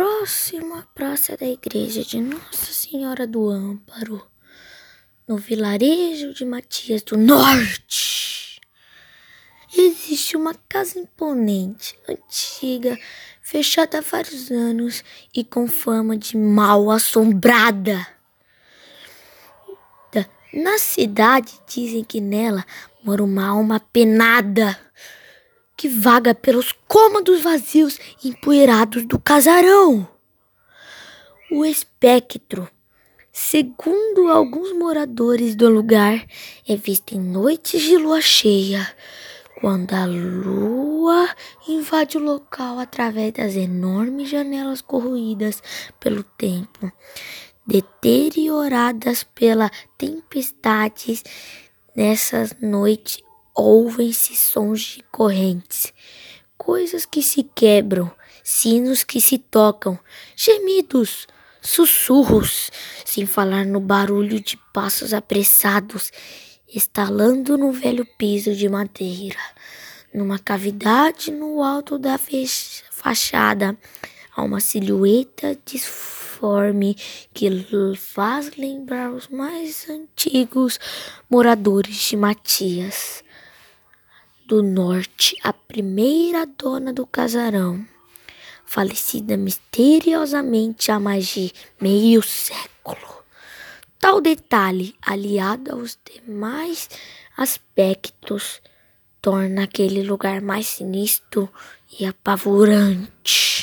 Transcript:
próxima praça da igreja de Nossa Senhora do Amparo, no vilarejo de Matias do Norte, existe uma casa imponente, antiga, fechada há vários anos e com fama de mal assombrada. Na cidade dizem que nela mora uma alma penada que vaga pelos cômodos vazios e empoeirados do casarão. O espectro, segundo alguns moradores do lugar, é visto em noites de lua cheia, quando a lua invade o local através das enormes janelas corroídas pelo tempo, deterioradas pela tempestades. Nessas noites ouvem-se sons de correntes, coisas que se quebram, sinos que se tocam, gemidos, sussurros, sem falar no barulho de passos apressados, estalando no velho piso de madeira. Numa cavidade no alto da fachada, há uma silhueta disforme que faz lembrar os mais antigos moradores de Matias do Norte, a primeira dona do casarão, falecida misteriosamente há mais de meio século. Tal detalhe, aliado aos demais aspectos, torna aquele lugar mais sinistro e apavorante.